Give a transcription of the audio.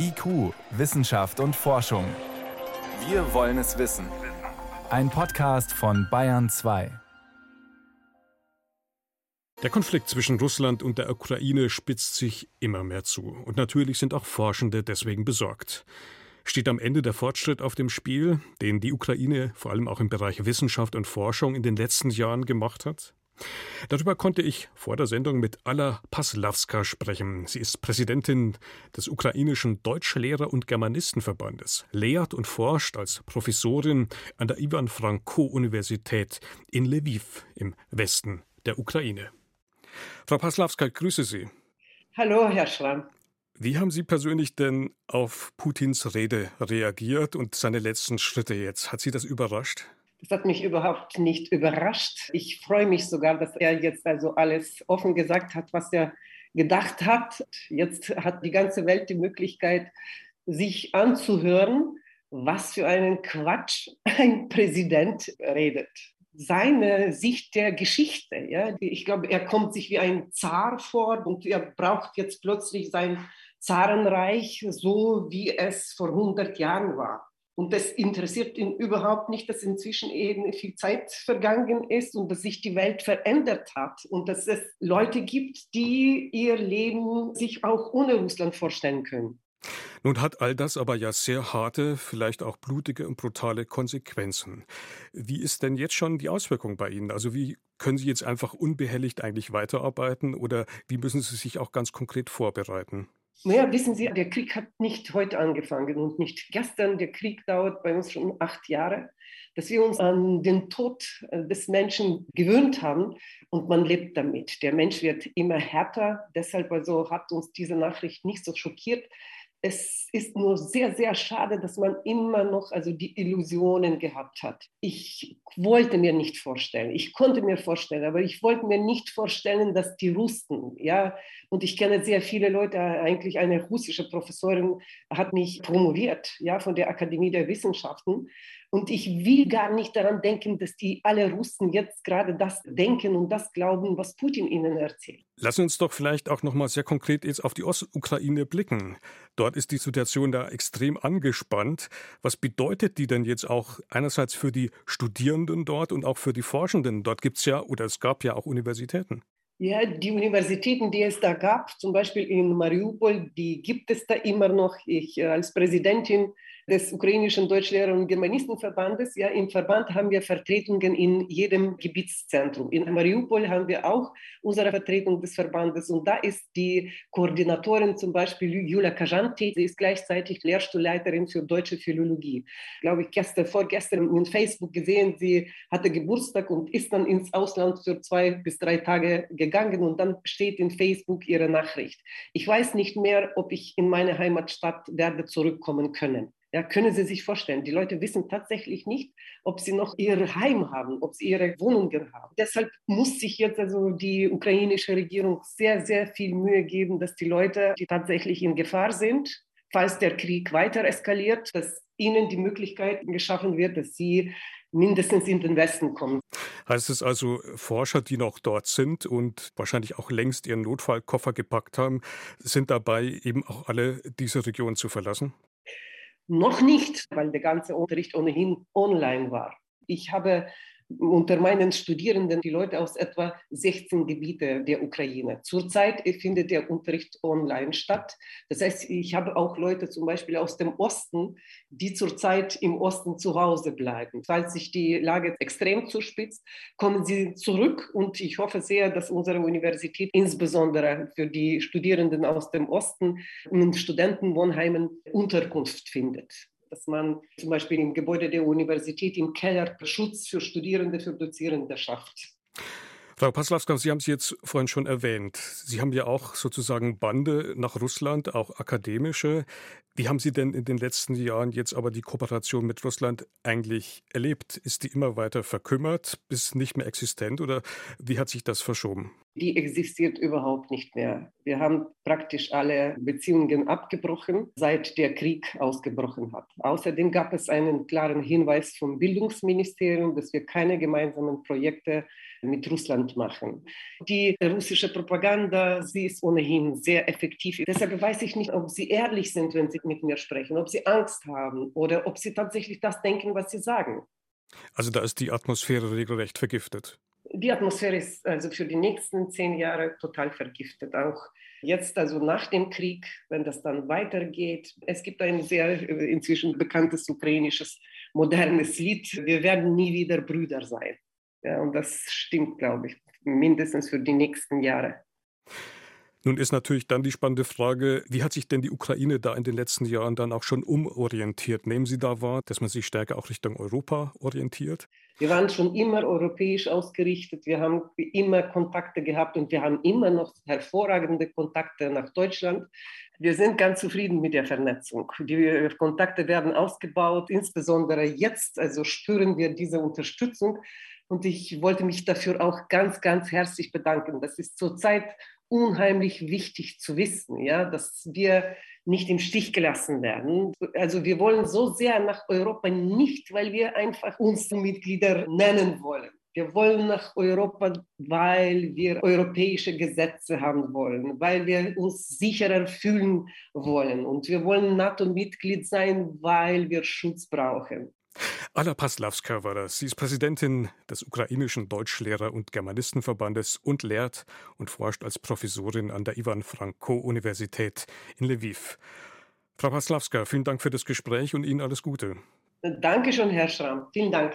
IQ, Wissenschaft und Forschung. Wir wollen es wissen. Ein Podcast von Bayern 2. Der Konflikt zwischen Russland und der Ukraine spitzt sich immer mehr zu. Und natürlich sind auch Forschende deswegen besorgt. Steht am Ende der Fortschritt auf dem Spiel, den die Ukraine vor allem auch im Bereich Wissenschaft und Forschung in den letzten Jahren gemacht hat? Darüber konnte ich vor der Sendung mit Alla Paslawska sprechen. Sie ist Präsidentin des ukrainischen Deutschlehrer- und Germanistenverbandes, lehrt und forscht als Professorin an der Ivan Franko Universität in Lviv im Westen der Ukraine. Frau Paslawska, grüße Sie. Hallo, Herr Schramm. Wie haben Sie persönlich denn auf Putins Rede reagiert und seine letzten Schritte jetzt? Hat Sie das überrascht? Das hat mich überhaupt nicht überrascht. Ich freue mich sogar, dass er jetzt also alles offen gesagt hat, was er gedacht hat. Jetzt hat die ganze Welt die Möglichkeit, sich anzuhören, was für einen Quatsch ein Präsident redet. Seine Sicht der Geschichte, ja, ich glaube, er kommt sich wie ein Zar vor und er braucht jetzt plötzlich sein Zarenreich, so wie es vor 100 Jahren war. Und das interessiert ihn überhaupt nicht, dass inzwischen eben viel Zeit vergangen ist und dass sich die Welt verändert hat und dass es Leute gibt, die ihr Leben sich auch ohne Russland vorstellen können. Nun hat all das aber ja sehr harte, vielleicht auch blutige und brutale Konsequenzen. Wie ist denn jetzt schon die Auswirkung bei Ihnen? Also wie können Sie jetzt einfach unbehelligt eigentlich weiterarbeiten oder wie müssen Sie sich auch ganz konkret vorbereiten? Naja, wissen Sie, der Krieg hat nicht heute angefangen und nicht gestern. Der Krieg dauert bei uns schon acht Jahre. Dass wir uns an den Tod äh, des Menschen gewöhnt haben und man lebt damit. Der Mensch wird immer härter. Deshalb also hat uns diese Nachricht nicht so schockiert es ist nur sehr, sehr schade, dass man immer noch also die Illusionen gehabt hat. Ich wollte mir nicht vorstellen, ich konnte mir vorstellen, aber ich wollte mir nicht vorstellen, dass die Russen, ja, und ich kenne sehr viele Leute, eigentlich eine russische Professorin hat mich promoviert, ja, von der Akademie der Wissenschaften. Und ich will gar nicht daran denken, dass die alle Russen jetzt gerade das denken und das glauben, was Putin ihnen erzählt. Lassen uns doch vielleicht auch noch mal sehr konkret jetzt auf die Ostukraine blicken. Dort ist die Situation da extrem angespannt. Was bedeutet die denn jetzt auch einerseits für die Studierenden dort und auch für die Forschenden? Dort gibt es ja oder es gab ja auch Universitäten. Ja, die Universitäten, die es da gab, zum Beispiel in Mariupol, die gibt es da immer noch. Ich äh, als Präsidentin des ukrainischen Deutschlehrer- und Germanistenverbandes. Ja, im Verband haben wir Vertretungen in jedem Gebietszentrum. In Mariupol haben wir auch unsere Vertretung des Verbandes und da ist die Koordinatorin zum Beispiel Julia Kajanti, sie ist gleichzeitig Lehrstuhlleiterin für deutsche Philologie. Glaube ich, gestern, vorgestern in Facebook gesehen, sie hatte Geburtstag und ist dann ins Ausland für zwei bis drei Tage gegangen und dann steht in Facebook ihre Nachricht. Ich weiß nicht mehr, ob ich in meine Heimatstadt werde zurückkommen können. Ja, können Sie sich vorstellen, die Leute wissen tatsächlich nicht, ob sie noch ihr Heim haben, ob sie ihre Wohnungen haben. Deshalb muss sich jetzt also die ukrainische Regierung sehr, sehr viel Mühe geben, dass die Leute, die tatsächlich in Gefahr sind, falls der Krieg weiter eskaliert, dass ihnen die Möglichkeit geschaffen wird, dass sie mindestens in den Westen kommen. Heißt es also, Forscher, die noch dort sind und wahrscheinlich auch längst ihren Notfallkoffer gepackt haben, sind dabei, eben auch alle diese Region zu verlassen? Noch nicht, weil der ganze Unterricht ohnehin online war. Ich habe unter meinen Studierenden die Leute aus etwa 16 Gebiete der Ukraine. Zurzeit findet der Unterricht online statt. Das heißt, ich habe auch Leute zum Beispiel aus dem Osten, die zurzeit im Osten zu Hause bleiben. Falls sich die Lage extrem zuspitzt, kommen sie zurück und ich hoffe sehr, dass unsere Universität insbesondere für die Studierenden aus dem Osten in Studentenwohnheimen Unterkunft findet dass man zum Beispiel im Gebäude der Universität im Keller Schutz für Studierende, für Dozierende schafft. Frau Paslawska, Sie haben es jetzt vorhin schon erwähnt. Sie haben ja auch sozusagen Bande nach Russland, auch akademische. Wie haben Sie denn in den letzten Jahren jetzt aber die Kooperation mit Russland eigentlich erlebt? Ist die immer weiter verkümmert, bis nicht mehr existent oder wie hat sich das verschoben? Die existiert überhaupt nicht mehr. Wir haben praktisch alle Beziehungen abgebrochen, seit der Krieg ausgebrochen hat. Außerdem gab es einen klaren Hinweis vom Bildungsministerium, dass wir keine gemeinsamen Projekte mit Russland machen. Die russische Propaganda, sie ist ohnehin sehr effektiv. Deshalb weiß ich nicht, ob sie ehrlich sind, wenn sie mit mir sprechen, ob sie Angst haben oder ob sie tatsächlich das denken, was sie sagen. Also da ist die Atmosphäre regelrecht vergiftet. Die Atmosphäre ist also für die nächsten zehn Jahre total vergiftet. Auch jetzt, also nach dem Krieg, wenn das dann weitergeht. Es gibt ein sehr inzwischen bekanntes ukrainisches modernes Lied. Wir werden nie wieder Brüder sein. Ja, und das stimmt, glaube ich, mindestens für die nächsten Jahre. Nun ist natürlich dann die spannende Frage, wie hat sich denn die Ukraine da in den letzten Jahren dann auch schon umorientiert? Nehmen Sie da wahr, dass man sich stärker auch Richtung Europa orientiert? Wir waren schon immer europäisch ausgerichtet. Wir haben immer Kontakte gehabt und wir haben immer noch hervorragende Kontakte nach Deutschland. Wir sind ganz zufrieden mit der Vernetzung. Die Kontakte werden ausgebaut, insbesondere jetzt. Also spüren wir diese Unterstützung. Und ich wollte mich dafür auch ganz, ganz herzlich bedanken. Das ist zurzeit unheimlich wichtig zu wissen, ja, dass wir nicht im Stich gelassen werden. Also wir wollen so sehr nach Europa nicht, weil wir einfach uns Mitglieder nennen wollen. Wir wollen nach Europa, weil wir europäische Gesetze haben wollen, weil wir uns sicherer fühlen wollen. Und wir wollen NATO-Mitglied sein, weil wir Schutz brauchen. Alla Paslawska war das. Sie ist Präsidentin des ukrainischen Deutschlehrer- und Germanistenverbandes und lehrt und forscht als Professorin an der Ivan Franko-Universität in Lviv. Frau Paslawska, vielen Dank für das Gespräch und Ihnen alles Gute. Dankeschön, Herr Schramm. Vielen Dank.